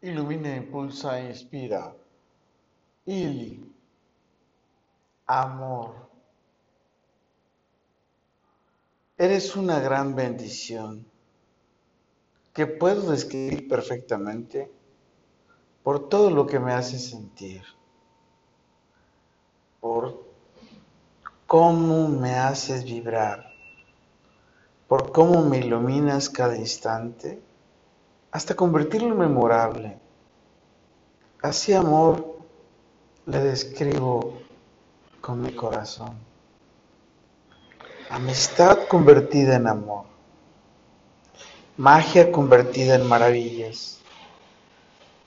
Ilumina, impulsa, inspira. Ili. Amor. Eres una gran bendición que puedo describir perfectamente por todo lo que me hace sentir, por cómo me haces vibrar, por cómo me iluminas cada instante hasta convertirlo en memorable. Así amor le describo con mi corazón. Amistad convertida en amor. Magia convertida en maravillas.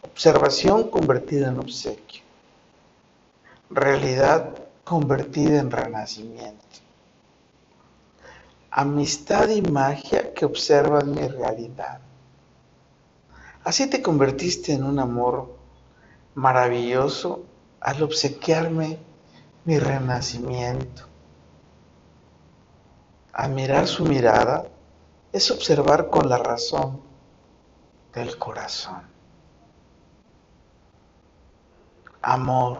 Observación convertida en obsequio. Realidad convertida en renacimiento. Amistad y magia que observan mi realidad Así te convertiste en un amor maravilloso al obsequiarme mi renacimiento. Admirar su mirada es observar con la razón del corazón. Amor.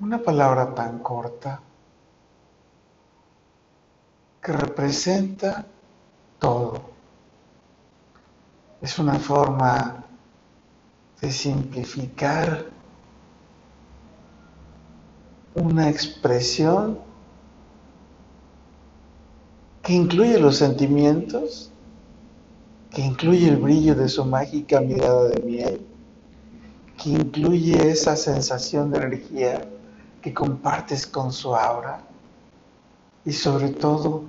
Una palabra tan corta que representa todo es una forma de simplificar una expresión que incluye los sentimientos, que incluye el brillo de su mágica mirada de miel, que incluye esa sensación de energía que compartes con su aura y sobre todo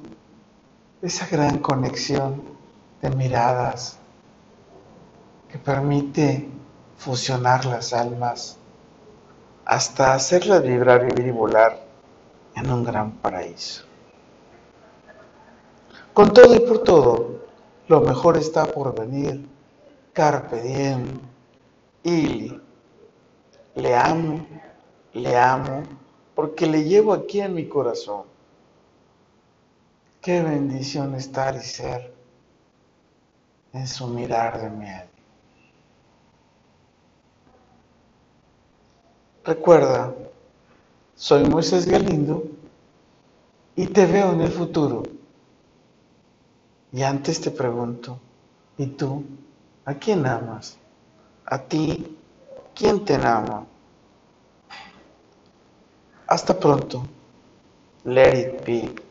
esa gran conexión de miradas, permite fusionar las almas hasta hacerlas vibrar, vivir y volar en un gran paraíso. Con todo y por todo, lo mejor está por venir. Carpe diem. Y le amo, le amo, porque le llevo aquí en mi corazón. Qué bendición estar y ser en su mirar de miel. Recuerda, soy Moisés Galindo y te veo en el futuro. Y antes te pregunto, ¿y tú? ¿A quién amas? ¿A ti? ¿Quién te ama? Hasta pronto. Let it be.